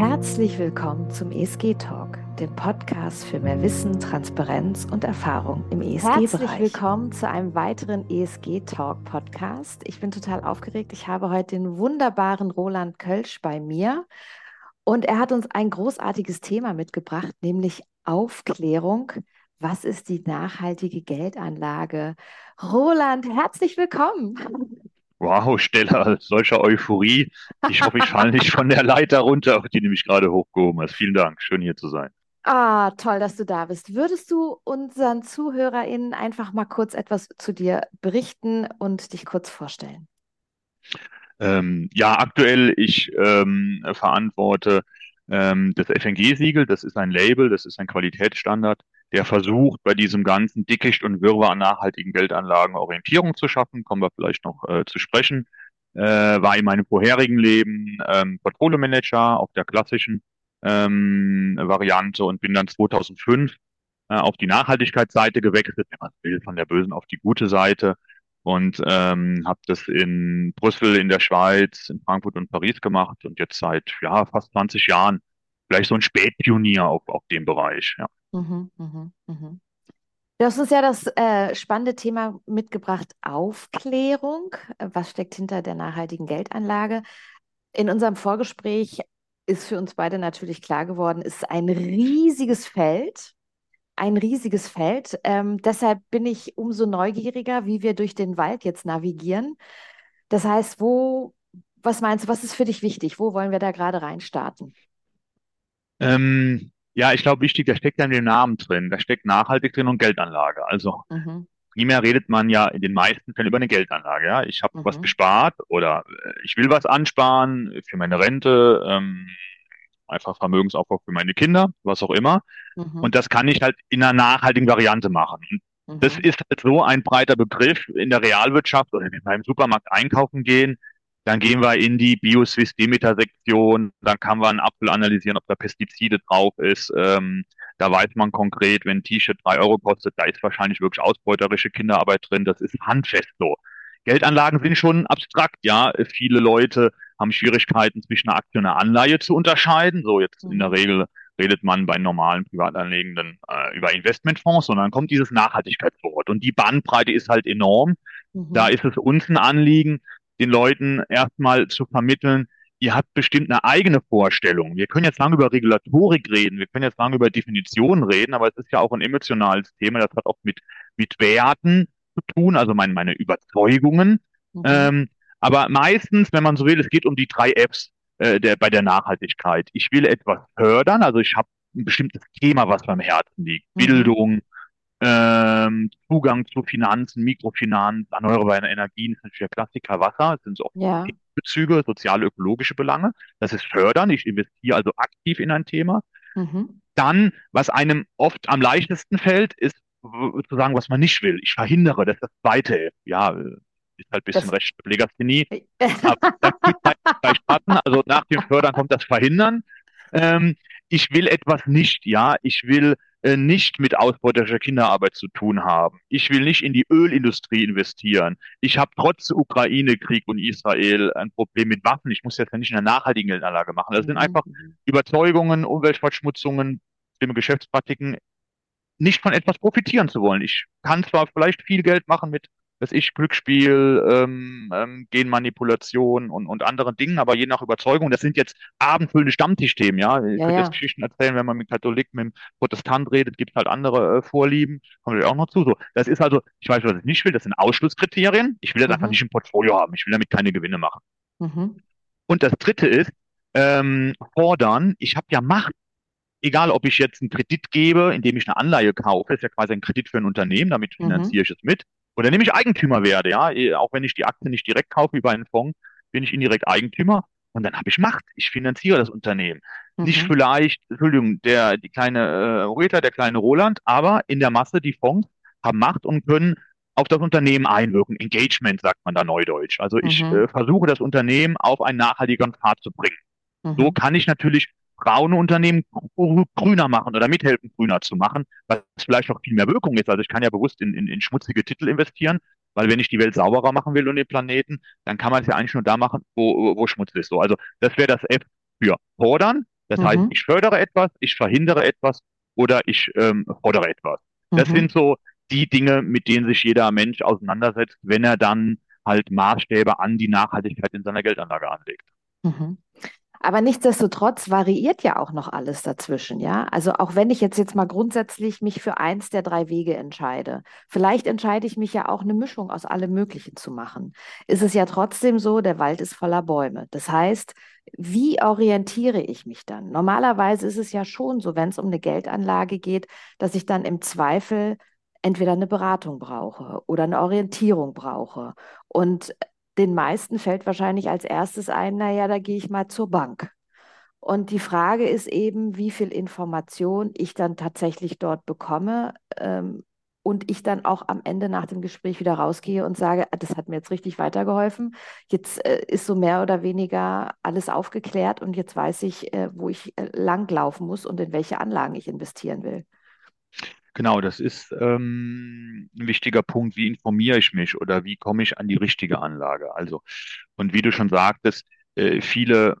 Herzlich willkommen zum ESG Talk, dem Podcast für mehr Wissen, Transparenz und Erfahrung im ESG-Bereich. Herzlich willkommen zu einem weiteren ESG Talk Podcast. Ich bin total aufgeregt. Ich habe heute den wunderbaren Roland Kölsch bei mir und er hat uns ein großartiges Thema mitgebracht, nämlich Aufklärung. Was ist die nachhaltige Geldanlage? Roland, herzlich willkommen. Wow, Stella, solcher Euphorie. Ich hoffe, ich falle nicht von der Leiter runter, die nämlich gerade hochgehoben hast. Vielen Dank, schön hier zu sein. Ah, toll, dass du da bist. Würdest du unseren ZuhörerInnen einfach mal kurz etwas zu dir berichten und dich kurz vorstellen? Ähm, ja, aktuell, ich ähm, verantworte ähm, das FNG-Siegel. Das ist ein Label, das ist ein Qualitätsstandard der versucht, bei diesem ganzen Dickicht und Wirrwarr an nachhaltigen Geldanlagen Orientierung zu schaffen, kommen wir vielleicht noch äh, zu sprechen, äh, war in meinem vorherigen Leben ähm, Portfolio Manager auf der klassischen ähm, Variante und bin dann 2005 äh, auf die Nachhaltigkeitsseite gewechselt, wenn man will, von der bösen auf die gute Seite? Und ähm, habe das in Brüssel, in der Schweiz, in Frankfurt und Paris gemacht und jetzt seit ja fast 20 Jahren vielleicht so ein Spätpionier auf, auf dem Bereich. Ja. Mhm, mhm. Du hast uns ja das äh, spannende Thema mitgebracht, Aufklärung. Was steckt hinter der nachhaltigen Geldanlage? In unserem Vorgespräch ist für uns beide natürlich klar geworden, es ist ein riesiges Feld. Ein riesiges Feld. Ähm, deshalb bin ich umso neugieriger, wie wir durch den Wald jetzt navigieren. Das heißt, wo, was meinst du, was ist für dich wichtig? Wo wollen wir da gerade reinstarten? Ähm, ja, ich glaube, wichtig, da steckt ja in dem Namen drin. Da steckt nachhaltig drin und Geldanlage. Also mhm. primär redet man ja in den meisten Fällen über eine Geldanlage. Ja, ich habe mhm. was gespart oder äh, ich will was ansparen für meine Rente, ähm, einfach Vermögensaufbau für meine Kinder, was auch immer. Mhm. Und das kann ich halt in einer nachhaltigen Variante machen. Das mhm. ist halt so ein breiter Begriff in der Realwirtschaft oder wenn wir beim Supermarkt einkaufen gehen, dann gehen wir in die Bioswiss Demeter Sektion, dann kann man einen Apfel analysieren, ob da Pestizide drauf ist. Ähm, da weiß man konkret, wenn ein T-Shirt drei Euro kostet, da ist wahrscheinlich wirklich ausbeuterische Kinderarbeit drin. Das ist handfest so. Geldanlagen sind schon abstrakt, ja. Viele Leute haben Schwierigkeiten zwischen einer Aktie und einer Anleihe zu unterscheiden. So jetzt in der mhm. Regel redet man bei normalen Privatanlegenden äh, über Investmentfonds, sondern kommt dieses Nachhaltigkeitswort. Und die Bandbreite ist halt enorm. Mhm. Da ist es uns ein Anliegen, den Leuten erstmal zu vermitteln, ihr habt bestimmt eine eigene Vorstellung. Wir können jetzt lange über Regulatorik reden, wir können jetzt lange über Definitionen reden, aber es ist ja auch ein emotionales Thema, das hat auch mit, mit Werten zu tun, also meine, meine Überzeugungen. Mhm. Ähm, aber meistens, wenn man so will, es geht um die drei Fs äh, der, bei der Nachhaltigkeit. Ich will etwas fördern, also ich habe ein bestimmtes Thema, was beim Herzen liegt. Mhm. Bildung, ähm, Zugang zu Finanzen, Mikrofinanz, erneuerbare Energien ist natürlich der Klassiker Wasser, das sind so auch ja. Bezüge, soziale, ökologische Belange. Das ist fördern. Ich investiere also aktiv in ein Thema. Mhm. Dann, was einem oft am leichtesten fällt, ist zu sagen, was man nicht will. Ich verhindere, dass das zweite, ja, ist halt ein bisschen recht Legasthenie. Das halt. Also nach dem Fördern kommt das Verhindern. Ähm, ich will etwas nicht, ja. Ich will äh, nicht mit ausbeuterischer Kinderarbeit zu tun haben. Ich will nicht in die Ölindustrie investieren. Ich habe trotz Ukraine-Krieg und Israel ein Problem mit Waffen. Ich muss jetzt ja nicht in einer nachhaltigen Geldanlage machen. Das sind mhm. einfach Überzeugungen, Umweltverschmutzungen, schlimme Geschäftspraktiken, nicht von etwas profitieren zu wollen. Ich kann zwar vielleicht viel Geld machen mit dass ich Glücksspiel, ähm, ähm, Genmanipulation und, und anderen Dingen, aber je nach Überzeugung, das sind jetzt abendfüllende Stammtischthemen, ja. Ich ja, könnte ja. jetzt Geschichten erzählen, wenn man mit Katholik, mit dem Protestant redet, gibt halt andere äh, Vorlieben, kommt auch noch zu. So, das ist also, ich weiß, was ich nicht will, das sind Ausschlusskriterien. Ich will das mhm. einfach nicht im Portfolio haben. Ich will damit keine Gewinne machen. Mhm. Und das dritte ist, ähm, fordern, ich habe ja Macht egal ob ich jetzt einen Kredit gebe, indem ich eine Anleihe kaufe, ist ja quasi ein Kredit für ein Unternehmen, damit mhm. finanziere mhm. ich es mit. Oder nämlich Eigentümer werde, ja. Eh, auch wenn ich die Aktie nicht direkt kaufe wie bei einem Fonds, bin ich indirekt Eigentümer und dann habe ich Macht. Ich finanziere das Unternehmen. Mhm. Nicht vielleicht, Entschuldigung, der, die kleine äh, Rita, der kleine Roland, aber in der Masse die Fonds haben Macht und können auf das Unternehmen einwirken. Engagement sagt man da neudeutsch. Also ich mhm. äh, versuche das Unternehmen auf einen nachhaltigeren Pfad zu bringen. Mhm. So kann ich natürlich braune Unternehmen grüner machen oder mithelfen, grüner zu machen, was vielleicht noch viel mehr Wirkung ist. Also ich kann ja bewusst in, in, in schmutzige Titel investieren, weil wenn ich die Welt sauberer machen will und den Planeten, dann kann man es ja eigentlich nur da machen, wo, wo Schmutz ist. So, also das wäre das F für fordern Das mhm. heißt, ich fördere etwas, ich verhindere etwas oder ich ähm, fordere etwas. Das mhm. sind so die Dinge, mit denen sich jeder Mensch auseinandersetzt, wenn er dann halt Maßstäbe an die Nachhaltigkeit in seiner Geldanlage anlegt. Mhm. Aber nichtsdestotrotz variiert ja auch noch alles dazwischen, ja. Also auch wenn ich jetzt jetzt mal grundsätzlich mich für eins der drei Wege entscheide, vielleicht entscheide ich mich ja auch eine Mischung aus allem Möglichen zu machen. Ist es ja trotzdem so, der Wald ist voller Bäume. Das heißt, wie orientiere ich mich dann? Normalerweise ist es ja schon so, wenn es um eine Geldanlage geht, dass ich dann im Zweifel entweder eine Beratung brauche oder eine Orientierung brauche. Und den meisten fällt wahrscheinlich als erstes ein, naja, da gehe ich mal zur Bank. Und die Frage ist eben, wie viel Information ich dann tatsächlich dort bekomme ähm, und ich dann auch am Ende nach dem Gespräch wieder rausgehe und sage, ah, das hat mir jetzt richtig weitergeholfen. Jetzt äh, ist so mehr oder weniger alles aufgeklärt und jetzt weiß ich, äh, wo ich äh, langlaufen muss und in welche Anlagen ich investieren will. Genau, das ist ähm, ein wichtiger Punkt. Wie informiere ich mich oder wie komme ich an die richtige Anlage? Also, und wie du schon sagtest, äh, viele,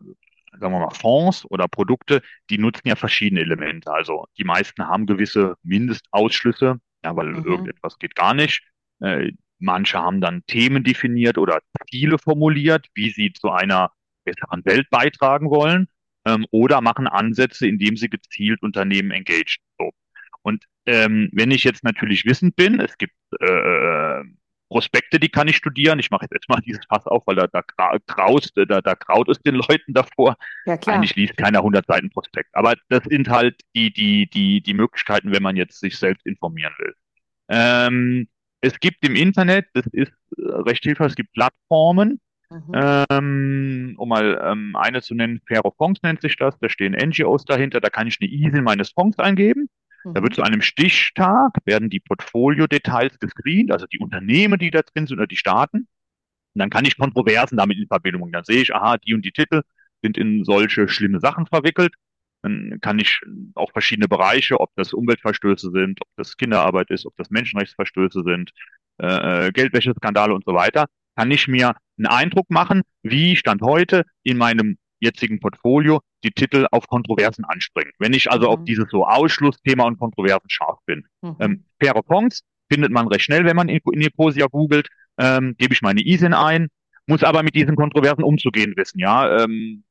sagen wir mal, Fonds oder Produkte, die nutzen ja verschiedene Elemente. Also die meisten haben gewisse Mindestausschlüsse, ja, weil mhm. irgendetwas geht gar nicht. Äh, manche haben dann Themen definiert oder Ziele formuliert, wie sie zu einer besseren Welt beitragen wollen, ähm, oder machen Ansätze, indem sie gezielt Unternehmen engagieren. So. Und ähm, wenn ich jetzt natürlich wissend bin, es gibt äh, Prospekte, die kann ich studieren. Ich mache jetzt mal dieses Fass auf, weil da, da, graust, da, da graut es den Leuten davor. Ja, klar. Eigentlich liest keiner 100 Seiten Prospekt. Aber das sind halt die, die, die, die Möglichkeiten, wenn man jetzt sich selbst informieren will. Ähm, es gibt im Internet, das ist äh, recht hilfreich, es gibt Plattformen, Mhm. Ähm, um mal ähm, eine zu nennen, Faire Fonds nennt sich das, da stehen NGOs dahinter, da kann ich eine ISIN meines Fonds eingeben da wird mhm. zu einem Stichtag, werden die Portfolio-Details gescreent, also die Unternehmen, die da drin sind oder die Staaten. Und dann kann ich Kontroversen damit in Verbindung bringen. Dann sehe ich, aha, die und die Titel sind in solche schlimme Sachen verwickelt. Dann kann ich auch verschiedene Bereiche, ob das Umweltverstöße sind, ob das Kinderarbeit ist, ob das Menschenrechtsverstöße sind, äh, äh Geldwäscheskandale und so weiter, kann ich mir einen Eindruck machen, wie Stand heute in meinem jetzigen Portfolio die Titel auf Kontroversen anspringen. Wenn ich also mhm. auf dieses so Ausschlussthema und Kontroversen scharf bin. Mhm. Ähm, faire Fonds findet man recht schnell, wenn man in, in Ecosia googelt, ähm, gebe ich meine ISIN ein, muss aber mit diesen Kontroversen umzugehen wissen, ja. Ähm,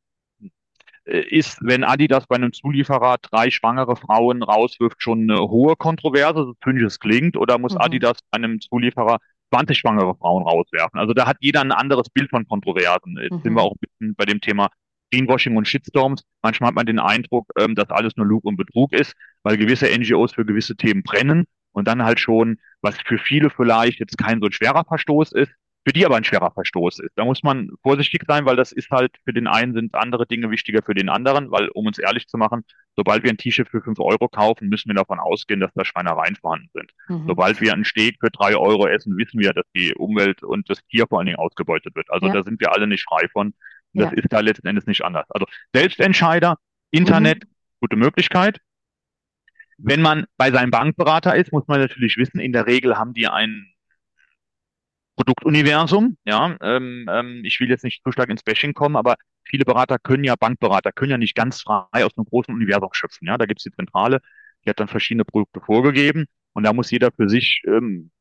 äh, ist, wenn Adidas bei einem Zulieferer drei schwangere Frauen rauswirft, schon eine hohe Kontroverse, so zynisch es klingt, oder muss mhm. Adidas bei einem Zulieferer 20 schwangere Frauen rauswerfen? Also da hat jeder ein anderes Bild von Kontroversen. Jetzt mhm. sind wir auch ein bisschen bei dem Thema Greenwashing und Shitstorms. Manchmal hat man den Eindruck, ähm, dass alles nur Lug und Betrug ist, weil gewisse NGOs für gewisse Themen brennen und dann halt schon, was für viele vielleicht jetzt kein so ein schwerer Verstoß ist, für die aber ein schwerer Verstoß ist. Da muss man vorsichtig sein, weil das ist halt für den einen sind andere Dinge wichtiger für den anderen, weil um uns ehrlich zu machen, sobald wir ein T-Shirt für fünf Euro kaufen, müssen wir davon ausgehen, dass da Schweinereien vorhanden sind. Mhm. Sobald wir einen Steak für drei Euro essen, wissen wir, dass die Umwelt und das Tier vor allen Dingen ausgebeutet wird. Also ja. da sind wir alle nicht frei von. Das ja. ist da letzten Endes nicht anders. Also Selbstentscheider, Internet, mhm. gute Möglichkeit. Wenn man bei seinem Bankberater ist, muss man natürlich wissen, in der Regel haben die ein Produktuniversum. Ja, ähm, ähm, ich will jetzt nicht zu stark ins Bashing kommen, aber viele Berater können ja, Bankberater können ja nicht ganz frei aus einem großen Universum schöpfen. Ja, da gibt es die Zentrale, die hat dann verschiedene Produkte vorgegeben und da muss jeder für sich ähm,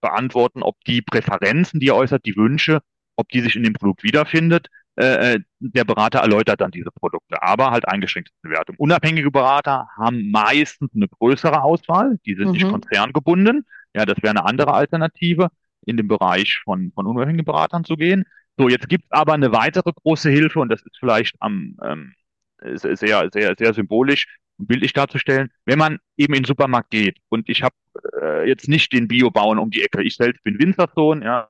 beantworten, ob die Präferenzen, die er äußert, die Wünsche, ob die sich in dem Produkt wiederfindet äh, äh, der Berater erläutert dann diese Produkte, aber halt eingeschränkte Bewertung. Unabhängige Berater haben meistens eine größere Auswahl, die sind mhm. nicht konzerngebunden. Ja, das wäre eine andere Alternative, in den Bereich von, von unabhängigen Beratern zu gehen. So, jetzt gibt es aber eine weitere große Hilfe und das ist vielleicht am ähm, sehr, sehr, sehr symbolisch und bildlich darzustellen, wenn man eben in den Supermarkt geht und ich habe äh, jetzt nicht den Biobauern um die Ecke, ich selbst bin Winzersohn, ja,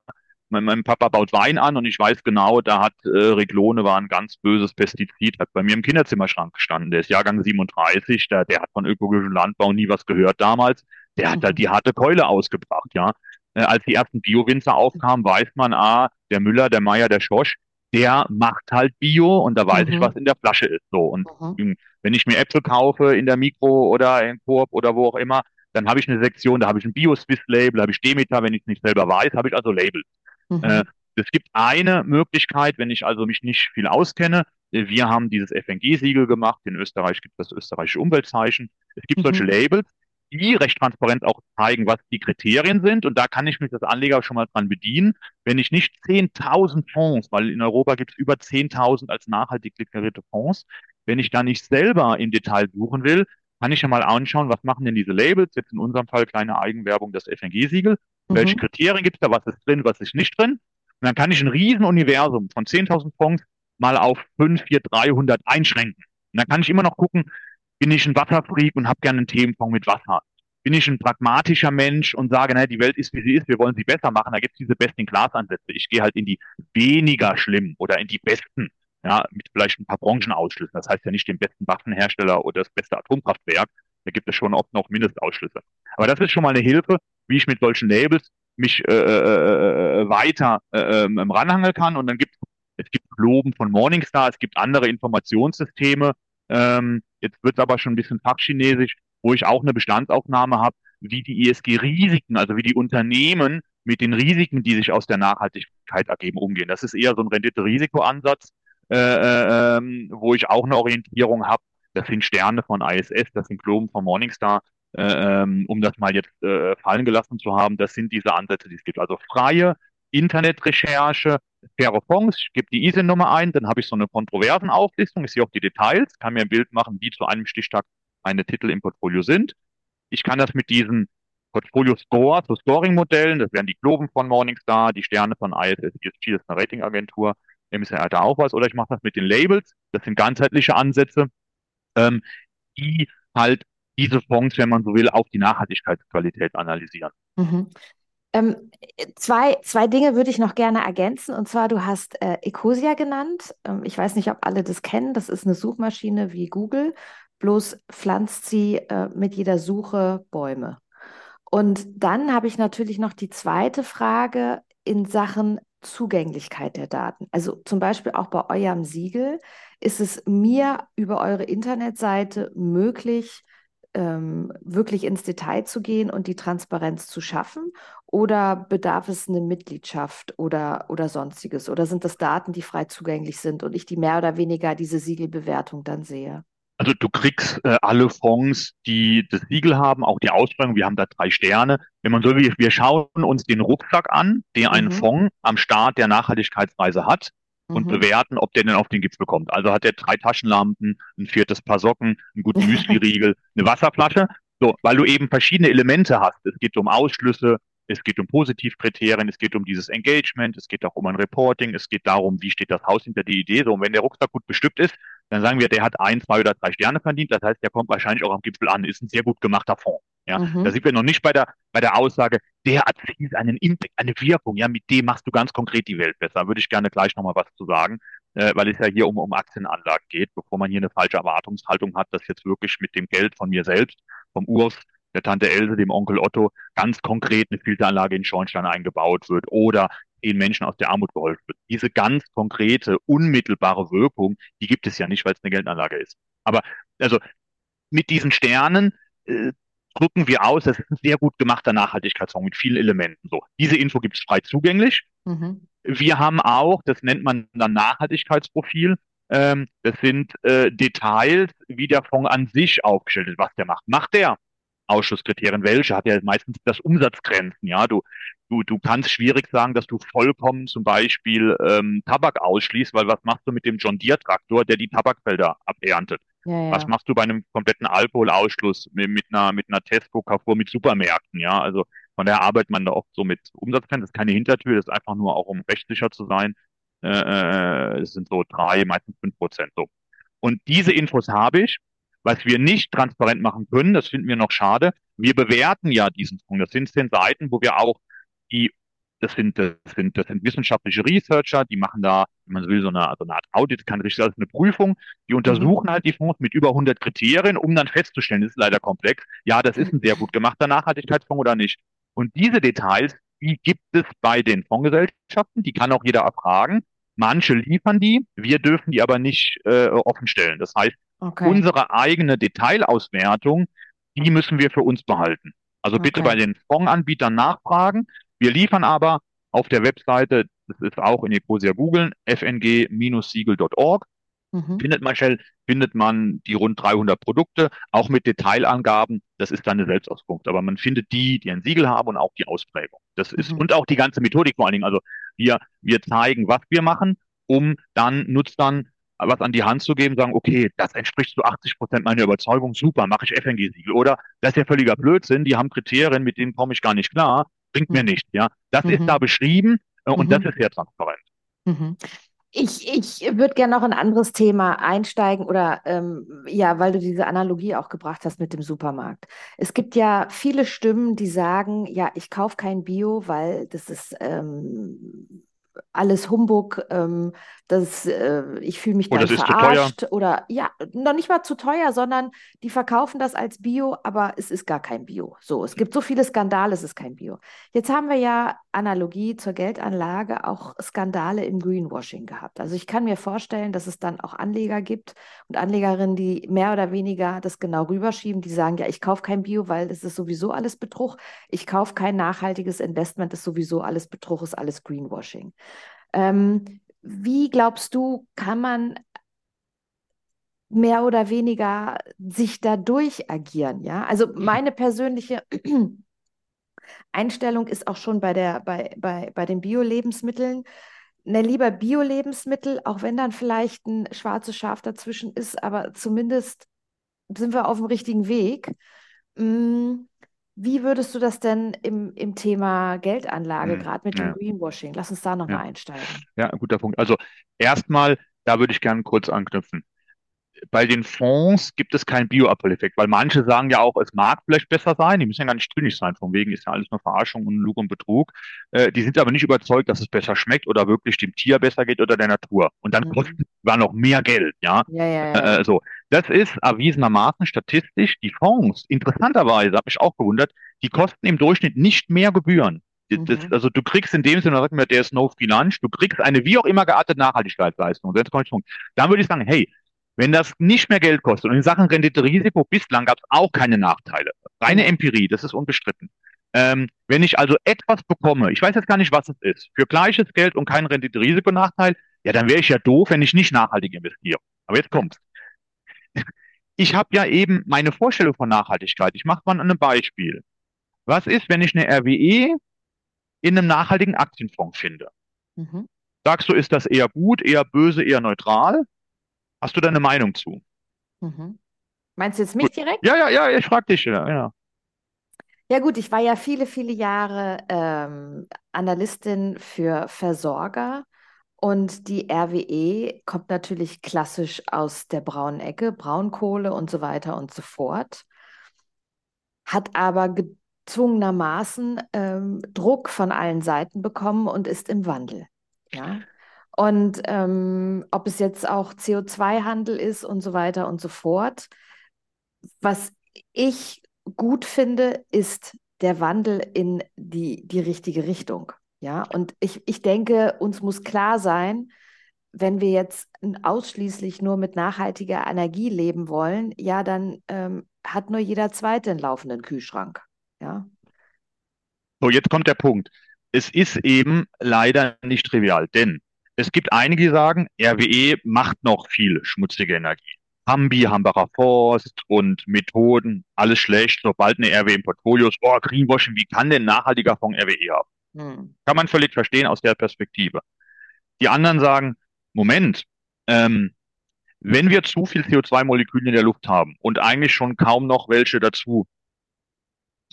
mein, mein Papa baut Wein an und ich weiß genau, da hat äh, Reglone war ein ganz böses Pestizid, hat bei mir im Kinderzimmerschrank gestanden. Der ist Jahrgang 37, der, der hat von ökologischem Landbau nie was gehört damals. Der hat halt die harte Keule ausgebracht, ja. Äh, als die ersten Bio-Winzer aufkamen, weiß man, ah, der Müller, der Meier, der Schosch, der macht halt Bio und da weiß mhm. ich, was in der Flasche ist. So. Und mhm. wenn ich mir Äpfel kaufe in der Mikro oder in Coop oder wo auch immer, dann habe ich eine Sektion, da habe ich ein Bio-Swiss-Label, habe ich Demeter, wenn ich es nicht selber weiß, habe ich also Labels. Mhm. Äh, es gibt eine Möglichkeit, wenn ich also mich nicht viel auskenne, wir haben dieses FNG-Siegel gemacht. In Österreich gibt es das österreichische Umweltzeichen. Es gibt mhm. solche Labels, die recht transparent auch zeigen, was die Kriterien sind. Und da kann ich mich als Anleger schon mal dran bedienen. Wenn ich nicht 10.000 Fonds, weil in Europa gibt es über 10.000 als nachhaltig deklarierte Fonds, wenn ich da nicht selber im Detail suchen will, kann ich ja mal anschauen, was machen denn diese Labels? Jetzt in unserem Fall kleine Eigenwerbung, das FNG-Siegel. Mhm. Welche Kriterien gibt es da? Was ist drin, was ist nicht drin? Und dann kann ich ein Riesenuniversum von 10.000 Fonds mal auf 5, 4, 300 einschränken. Und dann kann ich immer noch gucken, bin ich ein Wasserfreak und habe gerne einen Themenfonds mit Wasser? Bin ich ein pragmatischer Mensch und sage, naja, die Welt ist, wie sie ist, wir wollen sie besser machen. Da gibt es diese Best-in-Class-Ansätze. Ich gehe halt in die weniger schlimm oder in die besten, ja, mit vielleicht ein paar Branchenausschlüssen. Das heißt ja nicht den besten Waffenhersteller oder das beste Atomkraftwerk. Da gibt es schon oft noch Mindestausschlüsse. Aber das ist schon mal eine Hilfe, wie ich mit solchen Labels mich äh, äh, äh weiter äh, ähm, ranhangeln kann. Und dann gibt es gibt Globen von Morningstar, es gibt andere Informationssysteme. Ähm, jetzt wird es aber schon ein bisschen fachchinesisch, wo ich auch eine Bestandsaufnahme habe, wie die ESG-Risiken, also wie die Unternehmen mit den Risiken, die sich aus der Nachhaltigkeit ergeben, umgehen. Das ist eher so ein Rendite-Risiko-Ansatz, äh, äh, ähm, wo ich auch eine Orientierung habe. Das sind Sterne von ISS, das sind Globen von Morningstar, äh, ähm, um das mal jetzt äh, fallen gelassen zu haben. Das sind diese Ansätze, die es gibt. Also freie Internetrecherche, faire Fonds, ich gebe die ISIN-Nummer ein, dann habe ich so eine Kontroversenauflistung, ich sehe auch die Details, kann mir ein Bild machen, wie zu einem Stichtag meine Titel im Portfolio sind. Ich kann das mit diesen Portfolio-Score, so Scoring-Modellen, das wären die Globen von Morningstar, die Sterne von ISS, ESG, das ist eine Ratingagentur, MSCI hat da auch was, oder ich mache das mit den Labels, das sind ganzheitliche Ansätze, ähm, die halt diese Fonds, wenn man so will, auch die Nachhaltigkeitsqualität analysieren. Mhm. Ähm, zwei, zwei Dinge würde ich noch gerne ergänzen. Und zwar, du hast äh, Ecosia genannt. Ähm, ich weiß nicht, ob alle das kennen. Das ist eine Suchmaschine wie Google. Bloß pflanzt sie äh, mit jeder Suche Bäume. Und dann habe ich natürlich noch die zweite Frage in Sachen Zugänglichkeit der Daten. Also zum Beispiel auch bei eurem Siegel ist es mir über eure Internetseite möglich, ähm, wirklich ins Detail zu gehen und die Transparenz zu schaffen? Oder bedarf es eine Mitgliedschaft oder, oder sonstiges? Oder sind das Daten, die frei zugänglich sind und ich die mehr oder weniger diese Siegelbewertung dann sehe? Also du kriegst äh, alle Fonds, die das Siegel haben, auch die Ausbringung. Wir haben da drei Sterne. Wenn man so will, wir schauen uns den Rucksack an, der einen mhm. Fonds am Start der Nachhaltigkeitsreise hat und mhm. bewerten, ob der denn auf den Gipfel kommt. Also hat er drei Taschenlampen, ein viertes Paar Socken, einen guten Müsli-Riegel, eine Wasserflasche. So, weil du eben verschiedene Elemente hast. Es geht um Ausschlüsse, es geht um Positivkriterien, es geht um dieses Engagement, es geht auch um ein Reporting, es geht darum, wie steht das Haus hinter der Idee. So, und wenn der Rucksack gut bestückt ist, dann sagen wir, der hat ein, zwei oder drei Sterne verdient. Das heißt, der kommt wahrscheinlich auch am Gipfel an, ist ein sehr gut gemachter Fonds. Ja, mhm. da sind wir noch nicht bei der, bei der Aussage, der erzielt einen Impact, eine Wirkung. Ja, mit dem machst du ganz konkret die Welt besser. Würde ich gerne gleich nochmal was zu sagen, äh, weil es ja hier um, um Aktienanlagen geht, bevor man hier eine falsche Erwartungshaltung hat, dass jetzt wirklich mit dem Geld von mir selbst, vom Urs, der Tante Else, dem Onkel Otto, ganz konkret eine Filteranlage in Schornstein eingebaut wird oder den Menschen aus der Armut geholfen wird. Diese ganz konkrete, unmittelbare Wirkung, die gibt es ja nicht, weil es eine Geldanlage ist. Aber also mit diesen Sternen äh, drücken wir aus, das ist ein sehr gut gemachter Nachhaltigkeitsfonds mit vielen Elementen. So, diese Info gibt es frei zugänglich. Mhm. Wir haben auch, das nennt man dann Nachhaltigkeitsprofil. Ähm, das sind äh, Details, wie der Fonds an sich aufgestellt ist, was der macht. Macht der Ausschusskriterien? Welche? Hat er meistens das Umsatzgrenzen? Ja, du, du, du kannst schwierig sagen, dass du vollkommen zum Beispiel ähm, Tabak ausschließt, weil was machst du mit dem John Deere Traktor, der die Tabakfelder aberntet? Ja, ja. Was machst du bei einem kompletten Alkoholausschluss mit, mit einer, mit einer Tesco, Carrefour, mit Supermärkten, ja? Also von daher arbeitet man da oft so mit Umsatzgrenzen. Das ist keine Hintertür, das ist einfach nur auch, um rechtssicher zu sein. Äh, äh, es sind so drei, meistens fünf Prozent, so. Und diese Infos habe ich. Was wir nicht transparent machen können, das finden wir noch schade. Wir bewerten ja diesen Fonds. Das sind zehn Seiten, wo wir auch die das sind, das sind, das sind wissenschaftliche Researcher, die machen da, wenn man so will, so eine, so eine Art Audit, kann richtig, also eine Prüfung. Die mhm. untersuchen halt die Fonds mit über 100 Kriterien, um dann festzustellen, das ist leider komplex, ja, das ist ein sehr gut gemachter Nachhaltigkeitsfonds oder nicht. Und diese Details, die gibt es bei den Fondsgesellschaften, die kann auch jeder erfragen. Manche liefern die, wir dürfen die aber nicht äh, offenstellen. Das heißt, okay. unsere eigene Detailauswertung, die müssen wir für uns behalten. Also bitte okay. bei den Fondsanbietern nachfragen. Wir liefern aber auf der Webseite, das ist auch in Ecosia googeln, fng-siegel.org. Mhm. Findet man schnell, findet man die rund 300 Produkte, auch mit Detailangaben. Das ist dann eine Selbstauskunft. Aber man findet die, die ein Siegel haben und auch die Ausprägung. Das ist, mhm. und auch die ganze Methodik vor allen Dingen. Also wir, wir zeigen, was wir machen, um dann Nutzern was an die Hand zu geben, sagen, okay, das entspricht zu 80 Prozent meiner Überzeugung, super, mache ich FNG-Siegel. Oder das ist ja völliger Blödsinn, die haben Kriterien, mit denen komme ich gar nicht klar, bringt mhm. mir nichts. Ja, das mhm. ist da beschrieben äh, und das mhm. ist sehr transparent. Mhm. Ich, ich würde gerne noch ein anderes Thema einsteigen oder ähm, ja, weil du diese Analogie auch gebracht hast mit dem Supermarkt. Es gibt ja viele Stimmen, die sagen, ja, ich kaufe kein Bio, weil das ist ähm, alles Humbug, ähm, das, äh, ich fühle mich dann verarscht oder ja, noch nicht mal zu teuer, sondern die verkaufen das als Bio, aber es ist gar kein Bio. So, es gibt so viele Skandale, es ist kein Bio. Jetzt haben wir ja Analogie zur Geldanlage auch Skandale im Greenwashing gehabt. Also ich kann mir vorstellen, dass es dann auch Anleger gibt und Anlegerinnen, die mehr oder weniger das genau rüberschieben, die sagen, ja, ich kaufe kein Bio, weil es ist sowieso alles Betrug. Ich kaufe kein nachhaltiges Investment, das ist sowieso alles Betrug, ist alles Greenwashing. Ähm, wie glaubst du, kann man mehr oder weniger sich dadurch agieren? Ja, also meine persönliche Einstellung ist auch schon bei, der, bei, bei, bei den Bio-Lebensmitteln. Ne, lieber Bio-Lebensmittel, auch wenn dann vielleicht ein schwarzes Schaf dazwischen ist, aber zumindest sind wir auf dem richtigen Weg. Mm, wie würdest du das denn im, im Thema Geldanlage, hm, gerade mit dem Greenwashing? Lass uns da nochmal ja. einsteigen. Ja, guter Punkt. Also erstmal, da würde ich gerne kurz anknüpfen bei den Fonds gibt es keinen Bioabfalleffekt, weil manche sagen ja auch, es mag vielleicht besser sein, die müssen ja gar nicht zynisch sein, von wegen ist ja alles nur Verarschung und Lug und Betrug. Äh, die sind aber nicht überzeugt, dass es besser schmeckt oder wirklich dem Tier besser geht oder der Natur. Und dann mhm. kostet es noch mehr Geld, ja. ja, ja, ja. Äh, so. Das ist erwiesenermaßen statistisch die Fonds. Interessanterweise habe ich auch gewundert, die kosten im Durchschnitt nicht mehr Gebühren. Das, mhm. also du kriegst in dem Sinne, sagen wir, der ist no free lunch, du kriegst eine wie auch immer geartete Nachhaltigkeitsleistung. Dann würde ich sagen, hey, wenn das nicht mehr Geld kostet und in Sachen Rendite-Risiko bislang gab es auch keine Nachteile. Reine mhm. Empirie, das ist unbestritten. Ähm, wenn ich also etwas bekomme, ich weiß jetzt gar nicht, was es ist, für gleiches Geld und keinen Rendite-Risiko-Nachteil, ja, dann wäre ich ja doof, wenn ich nicht nachhaltig investiere. Aber jetzt kommt's. Ich habe ja eben meine Vorstellung von Nachhaltigkeit. Ich mache mal ein Beispiel. Was ist, wenn ich eine RWE in einem nachhaltigen Aktienfonds finde? Mhm. Sagst du, ist das eher gut, eher böse, eher neutral? Hast du da eine Meinung zu? Mhm. Meinst du jetzt mich direkt? Ja, ja, ja, ich frage dich. Ja, ja. Ja gut, ich war ja viele, viele Jahre ähm, Analystin für Versorger und die RWE kommt natürlich klassisch aus der braunen Ecke, Braunkohle und so weiter und so fort, hat aber gezwungenermaßen ähm, Druck von allen Seiten bekommen und ist im Wandel. Ja. Und ähm, ob es jetzt auch CO2-Handel ist und so weiter und so fort. Was ich gut finde, ist der Wandel in die, die richtige Richtung. Ja, und ich, ich denke, uns muss klar sein, wenn wir jetzt ausschließlich nur mit nachhaltiger Energie leben wollen, ja, dann ähm, hat nur jeder Zweite einen laufenden Kühlschrank. Ja. So, jetzt kommt der Punkt. Es ist eben leider nicht trivial, denn es gibt einige, die sagen, RWE macht noch viel schmutzige Energie. Hambi, Hambacher Forst und Methoden, alles schlecht. Sobald eine RWE im Portfolio ist, oh, Greenwashing, wie kann denn nachhaltiger Fonds RWE haben? Hm. Kann man völlig verstehen aus der Perspektive. Die anderen sagen, Moment, ähm, wenn wir zu viel CO2-Moleküle in der Luft haben und eigentlich schon kaum noch welche dazu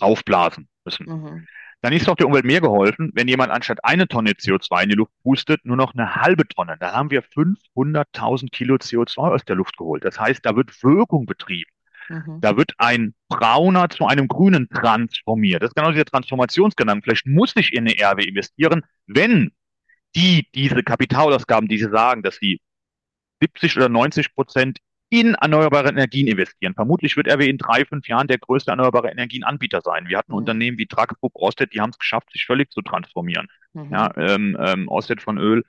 aufblasen müssen, mhm dann ist doch der Umwelt mehr geholfen, wenn jemand anstatt eine Tonne CO2 in die Luft pustet, nur noch eine halbe Tonne. Dann haben wir 500.000 Kilo CO2 aus der Luft geholt. Das heißt, da wird Wirkung betrieben. Mhm. Da wird ein brauner zu einem grünen transformiert. Das ist genau dieser Transformationsgedanke. Vielleicht muss ich in eine RW investieren, wenn die diese Kapitalausgaben, die sie sagen, dass sie 70 oder 90 Prozent in erneuerbare Energien investieren. Vermutlich wird RWE in drei, fünf Jahren der größte erneuerbare Energienanbieter sein. Wir hatten mhm. Unternehmen wie Tragfrup, Rostet, die haben es geschafft, sich völlig zu transformieren. Mhm. Ja, ähm, ähm, Rostet von Öl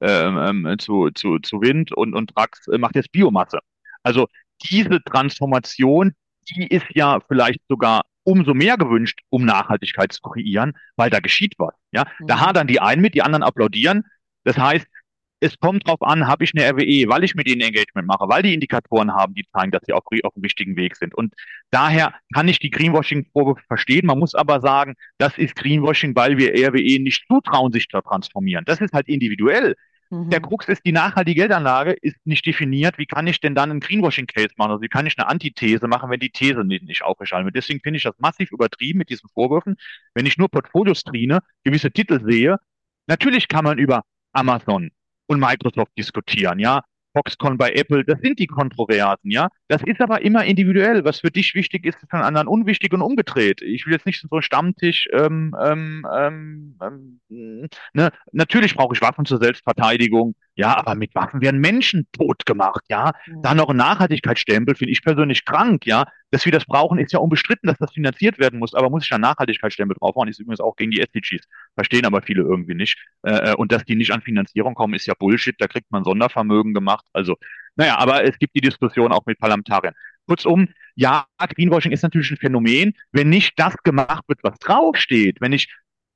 ähm, ähm, zu, zu, zu Wind und, und Trax äh, macht jetzt Biomasse. Also diese Transformation, die ist ja vielleicht sogar umso mehr gewünscht, um Nachhaltigkeit zu kreieren, weil da geschieht was. Ja, mhm. da hadern die einen mit, die anderen applaudieren. Das heißt, es kommt drauf an, habe ich eine RWE, weil ich mit ihnen Engagement mache, weil die Indikatoren haben, die zeigen, dass sie auf, auf dem richtigen Weg sind. Und daher kann ich die Greenwashing-Vorwürfe verstehen. Man muss aber sagen, das ist Greenwashing, weil wir RWE nicht zutrauen, sich zu transformieren. Das ist halt individuell. Der mhm. Krux ist, die nachhaltige Geldanlage ist nicht definiert. Wie kann ich denn dann einen Greenwashing-Case machen? Also wie kann ich eine Antithese machen, wenn die These nicht, nicht aufgeschaltet wird? Deswegen finde ich das massiv übertrieben mit diesen Vorwürfen. Wenn ich nur Portfolios screene, gewisse Titel sehe, natürlich kann man über Amazon und Microsoft diskutieren, ja. Foxconn bei Apple, das sind die Kontroversen, ja. Das ist aber immer individuell. Was für dich wichtig ist, ist für einen anderen unwichtig und umgedreht. Ich will jetzt nicht so einen Stammtisch, ähm, ähm, ähm, ähm, ne? Natürlich brauche ich Waffen zur Selbstverteidigung. Ja, aber mit Waffen werden Menschen tot gemacht, ja. Mhm. Dann noch ein Nachhaltigkeitsstempel, finde ich persönlich krank, ja. Dass wir das brauchen, ist ja unbestritten, dass das finanziert werden muss. Aber muss ich da Nachhaltigkeitsstempel draufhauen, ist übrigens auch gegen die SDGs. Verstehen aber viele irgendwie nicht. Äh, äh, und dass die nicht an Finanzierung kommen, ist ja Bullshit. Da kriegt man Sondervermögen gemacht. Also, naja, aber es gibt die Diskussion auch mit Parlamentariern. Kurzum, ja, Greenwashing ist natürlich ein Phänomen. Wenn nicht das gemacht wird, was draufsteht, wenn ich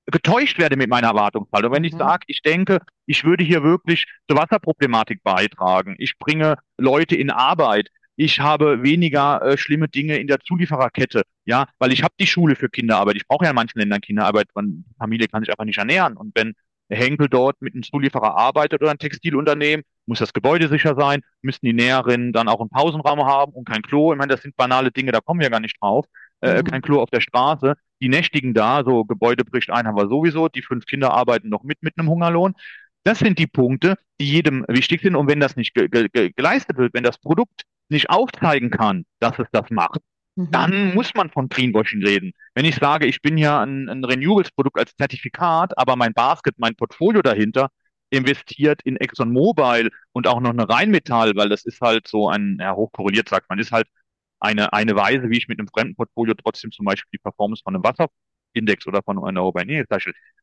getäuscht werde mit meiner Erwartungshaltung. Wenn ich mhm. sage, ich denke, ich würde hier wirklich zur Wasserproblematik beitragen, ich bringe Leute in Arbeit, ich habe weniger äh, schlimme Dinge in der Zuliefererkette, ja, weil ich habe die Schule für Kinderarbeit. Ich brauche ja in manchen Ländern Kinderarbeit, man, Familie kann sich einfach nicht ernähren. Und wenn Henkel dort mit einem Zulieferer arbeitet oder ein Textilunternehmen, muss das Gebäude sicher sein, müssen die Näherinnen dann auch einen Pausenraum haben und kein Klo. Ich meine, das sind banale Dinge, da kommen wir gar nicht drauf. Äh, mhm. Kein Klo auf der Straße. Die nächtigen da, so Gebäude bricht ein, haben wir sowieso. Die fünf Kinder arbeiten noch mit mit einem Hungerlohn. Das sind die Punkte, die jedem wichtig sind. Und wenn das nicht ge ge geleistet wird, wenn das Produkt nicht aufzeigen kann, dass es das macht, mhm. dann muss man von Greenwashing reden. Wenn ich sage, ich bin ja ein, ein Renewables-Produkt als Zertifikat, aber mein Basket, mein Portfolio dahinter investiert in ExxonMobil und auch noch eine Rheinmetall, weil das ist halt so ein, ja, hochkorreliert sagt man, ist halt eine, eine Weise, wie ich mit einem fremden Portfolio trotzdem zum Beispiel die Performance von einem Wasserindex oder von einer Urban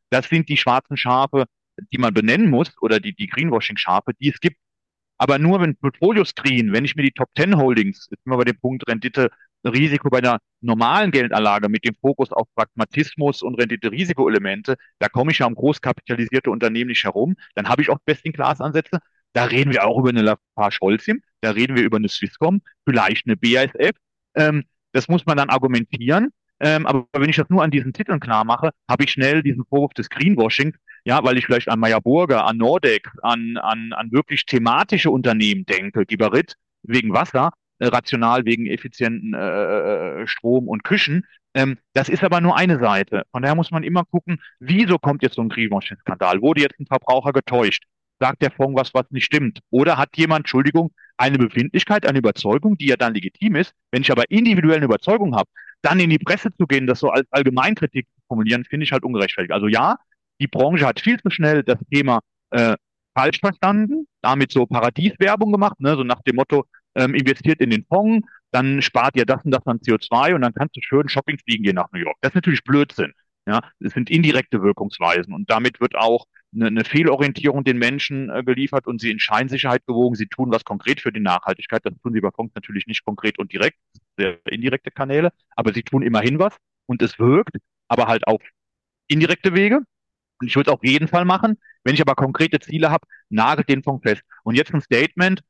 Das sind die schwarzen Schafe, die man benennen muss oder die, die Greenwashing-Schafe, die es gibt. Aber nur wenn Portfolios screen, wenn ich mir die Top 10 Holdings, jetzt sind wir bei dem Punkt Rendite, Risiko bei einer normalen Geldanlage mit dem Fokus auf Pragmatismus und Rendite-Risikoelemente, da komme ich ja um großkapitalisierte Unternehmen nicht herum, dann habe ich auch Best-in-Class-Ansätze. Da reden wir auch über eine Lafarge Holcim, da reden wir über eine Swisscom, vielleicht eine BASF. Ähm, das muss man dann argumentieren. Ähm, aber wenn ich das nur an diesen Titeln klar mache, habe ich schnell diesen Vorwurf des Greenwashing, ja, weil ich vielleicht an Meyer Burger, an Nordex, an, an, an wirklich thematische Unternehmen denke, Giberit wegen Wasser, äh, rational wegen effizienten äh, äh, Strom und Küchen. Ähm, das ist aber nur eine Seite. Von daher muss man immer gucken, wieso kommt jetzt so ein Greenwashing-Skandal? Wurde jetzt ein Verbraucher getäuscht? Sagt der Fonds was, was nicht stimmt? Oder hat jemand, Entschuldigung, eine Befindlichkeit, eine Überzeugung, die ja dann legitim ist. Wenn ich aber individuell eine Überzeugung habe, dann in die Presse zu gehen, das so als Allgemeinkritik zu formulieren, finde ich halt ungerechtfertigt. Also ja, die Branche hat viel zu schnell das Thema äh, falsch verstanden, damit so Paradieswerbung gemacht, ne, so nach dem Motto, ähm, investiert in den Fonds, dann spart ihr das und das an CO2 und dann kannst du schön Shopping fliegen gehen nach New York. Das ist natürlich Blödsinn. Ja, es sind indirekte Wirkungsweisen und damit wird auch eine, eine Fehlorientierung den Menschen äh, geliefert und sie in Scheinsicherheit gewogen. Sie tun was konkret für die Nachhaltigkeit. Das tun sie bei Fonds natürlich nicht konkret und direkt, sehr indirekte Kanäle, aber sie tun immerhin was und es wirkt, aber halt auf indirekte Wege. Und ich würde es auf jeden Fall machen. Wenn ich aber konkrete Ziele habe, nagelt den Fonds fest. Und jetzt ein Statement,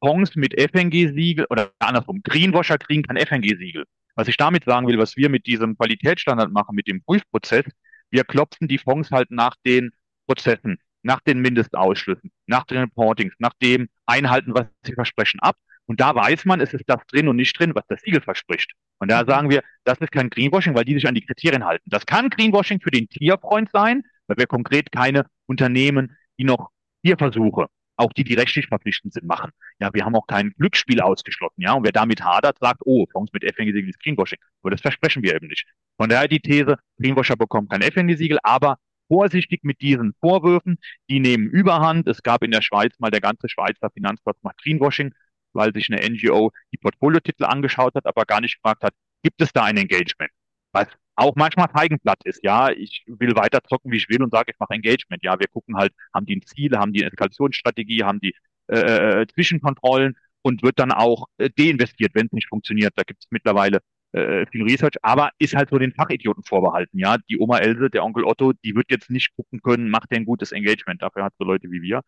Fonds mit FNG-Siegel oder andersrum, Greenwasher kriegen kein FNG-Siegel. Was ich damit sagen will, was wir mit diesem Qualitätsstandard machen, mit dem Prüfprozess, wir klopfen die Fonds halt nach den Prozessen, nach den Mindestausschlüssen, nach den Reportings, nach dem Einhalten, was sie versprechen, ab. Und da weiß man, es ist das drin und nicht drin, was das Siegel verspricht. Und da sagen wir, das ist kein Greenwashing, weil die sich an die Kriterien halten. Das kann Greenwashing für den Tierfreund sein, weil wir konkret keine Unternehmen, die noch Tierversuche, auch die, die rechtlich verpflichtend sind, machen. Ja, wir haben auch kein Glücksspiel ausgeschlossen. Ja, und wer damit hadert, sagt, oh, Fonds mit FNG-Siegel ist Greenwashing. Aber das versprechen wir eben nicht. Von daher die These, Greenwasher bekommen kein FNG-Siegel, aber vorsichtig mit diesen Vorwürfen. Die nehmen Überhand. Es gab in der Schweiz mal der ganze Schweizer Finanzplatz macht Greenwashing, weil sich eine NGO die Portfoliotitel angeschaut hat, aber gar nicht gefragt hat, gibt es da ein Engagement? Was auch manchmal Feigenblatt ist. Ja, ich will weiter zocken, wie ich will und sage, ich mache Engagement. Ja, wir gucken halt, haben die ein Ziel, haben die eine Eskalationsstrategie, haben die äh, äh Zwischenkontrollen und wird dann auch äh, deinvestiert, wenn es nicht funktioniert. Da gibt es mittlerweile äh, viel Research, aber ist halt so den Fachidioten vorbehalten. Ja, die Oma Else, der Onkel Otto, die wird jetzt nicht gucken können, macht der ein gutes Engagement. Dafür hat so Leute wie wir.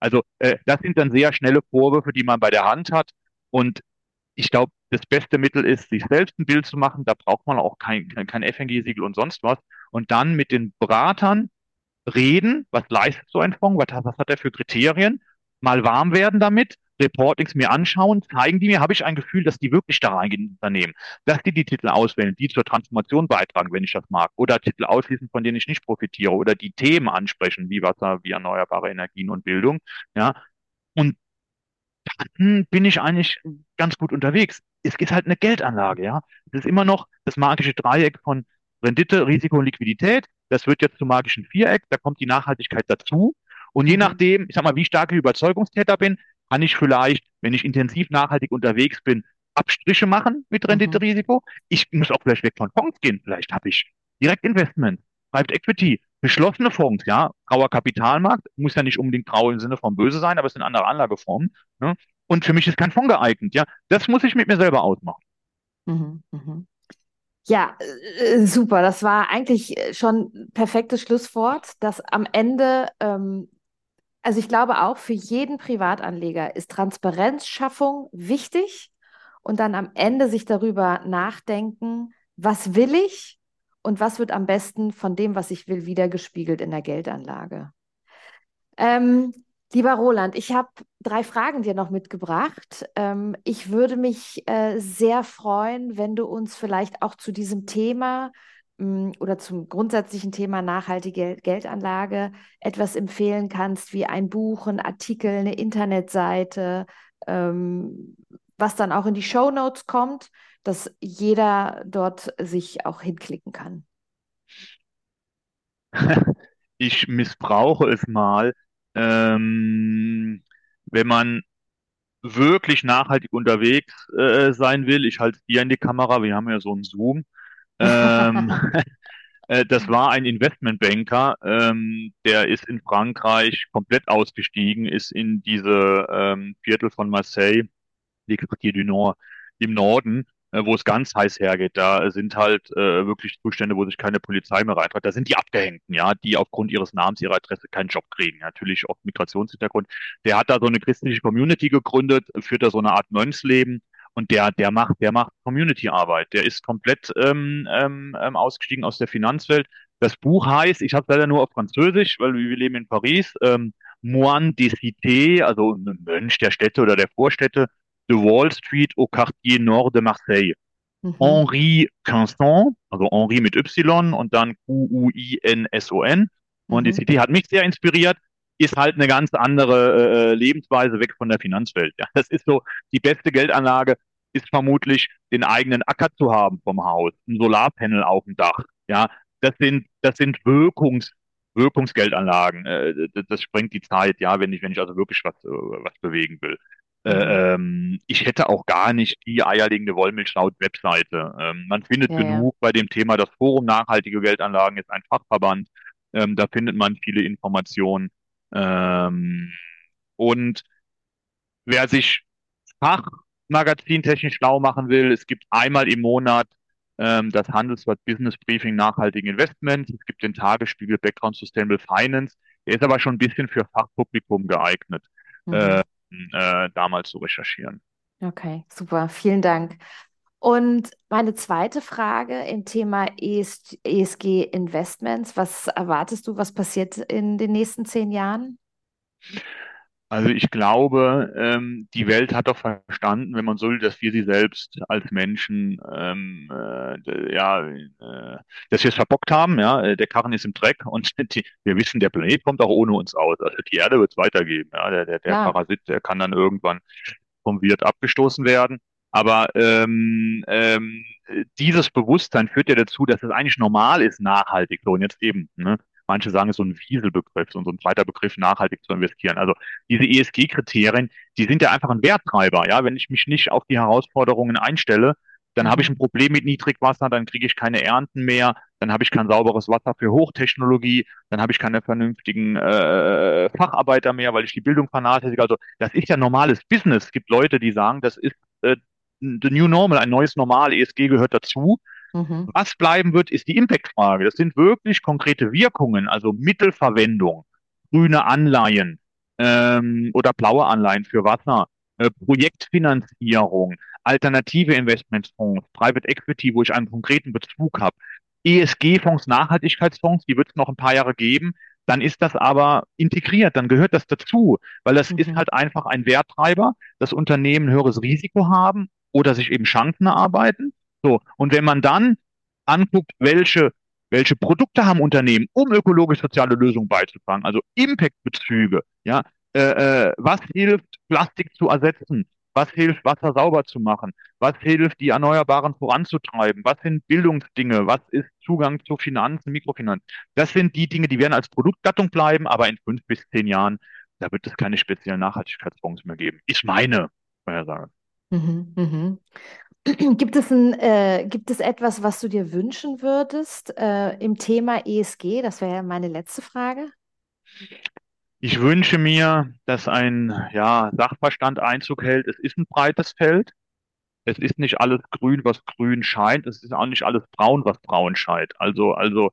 Also äh, das sind dann sehr schnelle Vorwürfe, die man bei der Hand hat. Und ich glaube, das beste Mittel ist, sich selbst ein Bild zu machen. Da braucht man auch kein, kein, FNG-Siegel und sonst was. Und dann mit den Beratern reden, was leistet so ein Fonds, was, was hat er für Kriterien, mal warm werden damit, Reportings mir anschauen, zeigen die mir, habe ich ein Gefühl, dass die wirklich da reingehen ins Unternehmen, dass die die Titel auswählen, die zur Transformation beitragen, wenn ich das mag, oder Titel ausschließen, von denen ich nicht profitiere, oder die Themen ansprechen, wie Wasser, wie erneuerbare Energien und Bildung, ja. Und dann bin ich eigentlich ganz gut unterwegs. Es ist halt eine Geldanlage, ja. Es ist immer noch das magische Dreieck von Rendite, Risiko und Liquidität. Das wird jetzt zum magischen Viereck, da kommt die Nachhaltigkeit dazu. Und je mhm. nachdem, ich sag mal, wie stark ich Überzeugungstäter bin, kann ich vielleicht, wenn ich intensiv nachhaltig unterwegs bin, Abstriche machen mit mhm. Rendite-Risiko. Ich muss auch vielleicht weg von Fonds gehen. Vielleicht habe ich Direktinvestment, Private Equity, geschlossene Fonds, ja, grauer Kapitalmarkt, muss ja nicht unbedingt grau im Sinne von böse sein, aber es sind andere Anlageformen. Ne? Und für mich ist kein Fonds geeignet, ja. Das muss ich mit mir selber ausmachen. Mhm, mhm. Ja, äh, super. Das war eigentlich schon ein perfektes Schlusswort, dass am Ende, ähm, also ich glaube auch für jeden Privatanleger ist Transparenzschaffung wichtig und dann am Ende sich darüber nachdenken, was will ich und was wird am besten von dem, was ich will, wiedergespiegelt in der Geldanlage. Ähm, lieber Roland, ich habe drei Fragen dir noch mitgebracht. Ähm, ich würde mich äh, sehr freuen, wenn du uns vielleicht auch zu diesem Thema oder zum grundsätzlichen Thema nachhaltige Geldanlage etwas empfehlen kannst, wie ein Buch, ein Artikel, eine Internetseite, ähm, was dann auch in die Show Notes kommt, dass jeder dort sich auch hinklicken kann. Ich missbrauche es mal, ähm, wenn man wirklich nachhaltig unterwegs äh, sein will. Ich halte dir in die Kamera, wir haben ja so einen Zoom. Ähm, äh, das war ein Investmentbanker, ähm, der ist in Frankreich komplett ausgestiegen, ist in diese ähm, Viertel von Marseille, die Quartier du Nord, im Norden, äh, wo es ganz heiß hergeht. Da sind halt äh, wirklich Zustände, wo sich keine Polizei mehr reintraut. Da sind die Abgehängten, ja, die aufgrund ihres Namens, ihrer Adresse keinen Job kriegen. Natürlich auch Migrationshintergrund. Der hat da so eine christliche Community gegründet, führt da so eine Art Mönchsleben. Und der, der macht, der macht Community-Arbeit. Der ist komplett ähm, ähm, ähm ausgestiegen aus der Finanzwelt. Das Buch heißt, ich habe leider nur auf Französisch, weil wir leben in Paris, ähm, Moine des Cités, also ein Mönch der Städte oder der Vorstädte, de Wall Street au Quartier Nord de Marseille. Mhm. Henri Quinson, also Henri mit Y und dann Q-U-I-N-S-O-N. Und mhm. die City hat mich sehr inspiriert, ist halt eine ganz andere äh, Lebensweise weg von der Finanzwelt. Ja, das ist so, die beste Geldanlage ist vermutlich, den eigenen Acker zu haben vom Haus, ein Solarpanel auf dem Dach. Ja, das sind, das sind Wirkungs, Wirkungsgeldanlagen. Äh, das, das sprengt die Zeit, ja, wenn ich, wenn ich also wirklich was, äh, was bewegen will. Äh, ähm, ich hätte auch gar nicht die eierlegende Wollmilchschaut-Webseite. Ähm, man findet ja, genug ja. bei dem Thema, das Forum Nachhaltige Geldanlagen ist ein Fachverband. Ähm, da findet man viele Informationen. Ähm, und wer sich fachmagazintechnisch schlau machen will, es gibt einmal im Monat ähm, das Handelsblatt Business Briefing Nachhaltigen Investments. Es gibt den Tagesspiegel Background Sustainable Finance. Der ist aber schon ein bisschen für Fachpublikum geeignet. Mhm. Äh, äh, damals zu recherchieren. Okay, super, vielen Dank. Und meine zweite Frage im Thema ESG Investments, was erwartest du, was passiert in den nächsten zehn Jahren? Also ich glaube, ähm, die Welt hat doch verstanden, wenn man so will, dass wir sie selbst als Menschen, ähm, äh, ja, äh, dass wir es verbockt haben. Ja, der Karren ist im Dreck und die, wir wissen, der Planet kommt auch ohne uns aus. Also die Erde wird es weitergeben. Ja, der, der, der ja. Parasit, der kann dann irgendwann vom Wirt abgestoßen werden. Aber ähm, ähm, dieses Bewusstsein führt ja dazu, dass es eigentlich normal ist, nachhaltig so und jetzt eben. Ne? Manche sagen, es ist so ein Wieselbegriff, so ein zweiter Begriff, nachhaltig zu investieren. Also diese ESG-Kriterien, die sind ja einfach ein Werttreiber. Ja, wenn ich mich nicht auf die Herausforderungen einstelle, dann habe ich ein Problem mit Niedrigwasser, dann kriege ich keine Ernten mehr, dann habe ich kein sauberes Wasser für Hochtechnologie, dann habe ich keine vernünftigen äh, Facharbeiter mehr, weil ich die Bildung vernachlässige. Also das ist ja normales Business. Es gibt Leute, die sagen, das ist äh, the new normal, ein neues Normal, ESG gehört dazu. Mhm. Was bleiben wird, ist die Impact-Frage. Das sind wirklich konkrete Wirkungen, also Mittelverwendung, grüne Anleihen, ähm, oder blaue Anleihen für Wasser, äh, Projektfinanzierung, alternative Investmentfonds, Private Equity, wo ich einen konkreten Bezug habe, ESG-Fonds, Nachhaltigkeitsfonds, die wird es noch ein paar Jahre geben. Dann ist das aber integriert, dann gehört das dazu, weil das mhm. ist halt einfach ein Werttreiber, dass Unternehmen höheres Risiko haben oder sich eben Chancen erarbeiten. So. Und wenn man dann anguckt, welche, welche Produkte haben Unternehmen, um ökologisch-soziale Lösungen beizutragen, also Impact-Bezüge, ja, äh, äh, was hilft, Plastik zu ersetzen, was hilft, Wasser sauber zu machen? Was hilft, die Erneuerbaren voranzutreiben? Was sind Bildungsdinge? Was ist Zugang zu Finanzen, Mikrofinanz? Das sind die Dinge, die werden als Produktgattung bleiben, aber in fünf bis zehn Jahren, da wird es keine speziellen Nachhaltigkeitsfonds mehr geben. Ist meine Vorhersage. Mhm, mhm. Gibt es, ein, äh, gibt es etwas, was du dir wünschen würdest äh, im Thema ESG? Das wäre ja meine letzte Frage. Ich wünsche mir, dass ein ja, Sachverstand Einzug hält. Es ist ein breites Feld. Es ist nicht alles grün, was grün scheint. Es ist auch nicht alles braun, was braun scheint. Also, also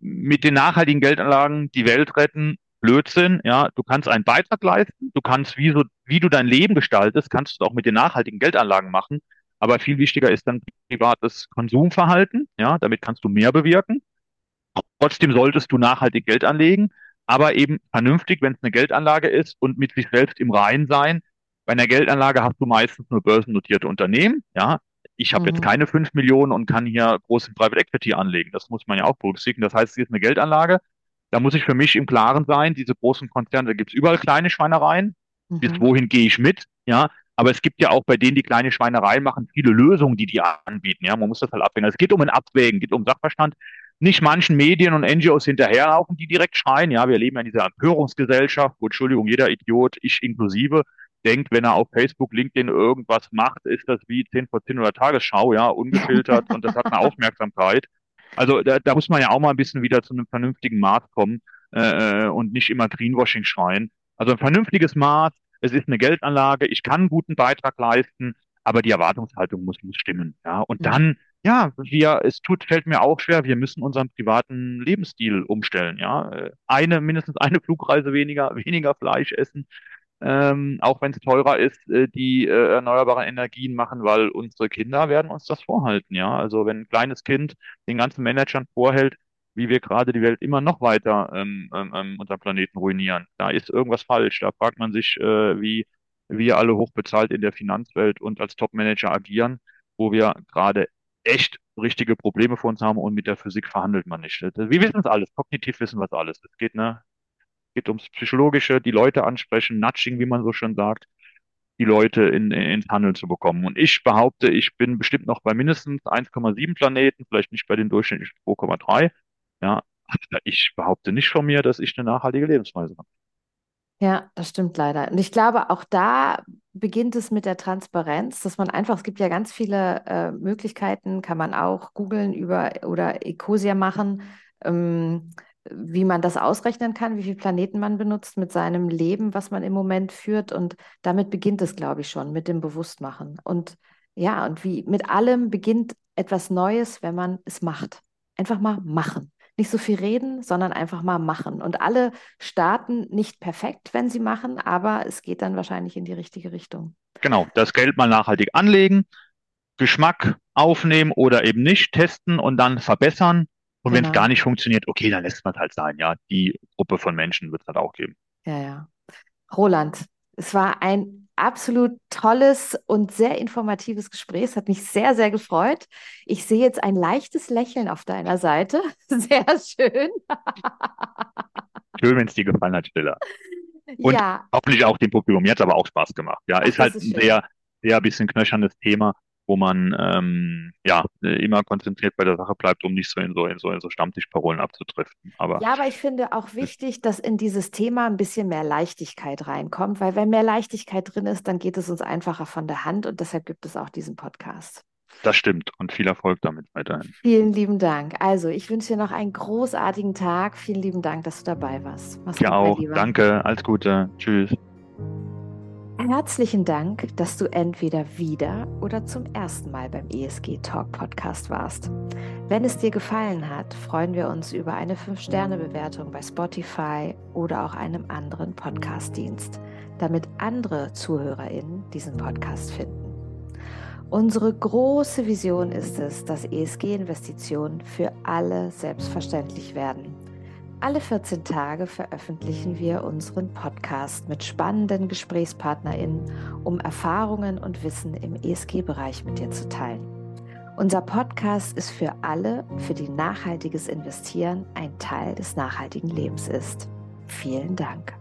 mit den nachhaltigen Geldanlagen die Welt retten, Blödsinn. Ja, du kannst einen Beitrag leisten. Du kannst, wie, so, wie du dein Leben gestaltest, kannst du auch mit den nachhaltigen Geldanlagen machen. Aber viel wichtiger ist dann privates Konsumverhalten. Ja, damit kannst du mehr bewirken. Trotzdem solltest du nachhaltig Geld anlegen aber eben vernünftig, wenn es eine Geldanlage ist und mit sich selbst im Reinen sein. Bei einer Geldanlage hast du meistens nur börsennotierte Unternehmen, ja. Ich habe mhm. jetzt keine fünf Millionen und kann hier groß in Private Equity anlegen. Das muss man ja auch berücksichtigen. Das heißt, es ist eine Geldanlage. Da muss ich für mich im Klaren sein, diese großen Konzerne, da gibt es überall kleine Schweinereien. Mhm. Bis wohin gehe ich mit? Ja, aber es gibt ja auch bei denen, die kleine Schweinereien machen, viele Lösungen, die die anbieten. Ja, man muss das halt abwägen. Also es geht um ein Abwägen, geht um Sachverstand nicht manchen Medien und NGOs hinterherlaufen, die direkt schreien. Ja, wir leben in dieser Empörungsgesellschaft, wo, Entschuldigung, jeder Idiot, ich inklusive, denkt, wenn er auf Facebook, LinkedIn irgendwas macht, ist das wie 10 vor 10 oder Tagesschau, ja, ungefiltert und das hat eine Aufmerksamkeit. Also da, da muss man ja auch mal ein bisschen wieder zu einem vernünftigen Maß kommen äh, und nicht immer Greenwashing schreien. Also ein vernünftiges Maß, es ist eine Geldanlage, ich kann einen guten Beitrag leisten, aber die Erwartungshaltung muss, muss stimmen. Ja, und dann ja, wir, es tut, fällt mir auch schwer, wir müssen unseren privaten Lebensstil umstellen, ja. Eine, mindestens eine Flugreise weniger, weniger Fleisch essen, ähm, auch wenn es teurer ist, äh, die äh, erneuerbaren Energien machen, weil unsere Kinder werden uns das vorhalten, ja. Also wenn ein kleines Kind den ganzen Managern vorhält, wie wir gerade die Welt immer noch weiter ähm, ähm, ähm unseren Planeten ruinieren, da ist irgendwas falsch. Da fragt man sich, äh, wie wir alle hochbezahlt in der Finanzwelt und als Topmanager agieren, wo wir gerade echt richtige Probleme vor uns haben und mit der Physik verhandelt man nicht. Wir wissen es alles, kognitiv wissen wir es alles. Es geht, ne, geht ums Psychologische, die Leute ansprechen, Nudging, wie man so schön sagt, die Leute in, in, ins Handeln zu bekommen. Und ich behaupte, ich bin bestimmt noch bei mindestens 1,7 Planeten, vielleicht nicht bei den durchschnittlichen 2,3. Ja, ich behaupte nicht von mir, dass ich eine nachhaltige Lebensweise habe. Ja, das stimmt leider. Und ich glaube, auch da beginnt es mit der Transparenz, dass man einfach, es gibt ja ganz viele äh, Möglichkeiten, kann man auch googeln über oder Ecosia machen, ähm, wie man das ausrechnen kann, wie viele Planeten man benutzt mit seinem Leben, was man im Moment führt. Und damit beginnt es, glaube ich, schon mit dem Bewusstmachen. Und ja, und wie mit allem beginnt etwas Neues, wenn man es macht. Einfach mal machen nicht so viel reden, sondern einfach mal machen. Und alle starten nicht perfekt, wenn sie machen, aber es geht dann wahrscheinlich in die richtige Richtung. Genau, das Geld mal nachhaltig anlegen, Geschmack aufnehmen oder eben nicht testen und dann verbessern. Und genau. wenn es gar nicht funktioniert, okay, dann lässt man es halt sein. Ja, die Gruppe von Menschen wird es halt auch geben. Ja, ja. Roland, es war ein absolut tolles und sehr informatives Gespräch. Es hat mich sehr, sehr gefreut. Ich sehe jetzt ein leichtes Lächeln auf deiner Seite. Sehr schön. Schön, wenn es dir gefallen hat, Stiller. Und ja. hoffentlich auch dem Publikum. Mir hat es aber auch Spaß gemacht. Ja, Ach, ist halt ist ein sehr, sehr bisschen knöchernes Thema wo man ähm, ja immer konzentriert bei der Sache bleibt, um nicht so in so, in so, in so Stammtischparolen abzudriften. Aber, ja, aber ich finde auch wichtig, dass in dieses Thema ein bisschen mehr Leichtigkeit reinkommt, weil wenn mehr Leichtigkeit drin ist, dann geht es uns einfacher von der Hand und deshalb gibt es auch diesen Podcast. Das stimmt und viel Erfolg damit weiterhin. Vielen lieben Dank. Also, ich wünsche dir noch einen großartigen Tag. Vielen lieben Dank, dass du dabei warst. Mach's ja gut, auch. Danke. Alles Gute. Tschüss. Herzlichen Dank, dass du entweder wieder oder zum ersten Mal beim ESG Talk Podcast warst. Wenn es dir gefallen hat, freuen wir uns über eine 5-Sterne-Bewertung bei Spotify oder auch einem anderen Podcast-Dienst, damit andere ZuhörerInnen diesen Podcast finden. Unsere große Vision ist es, dass ESG-Investitionen für alle selbstverständlich werden. Alle 14 Tage veröffentlichen wir unseren Podcast mit spannenden GesprächspartnerInnen, um Erfahrungen und Wissen im ESG-Bereich mit dir zu teilen. Unser Podcast ist für alle, für die nachhaltiges Investieren ein Teil des nachhaltigen Lebens ist. Vielen Dank.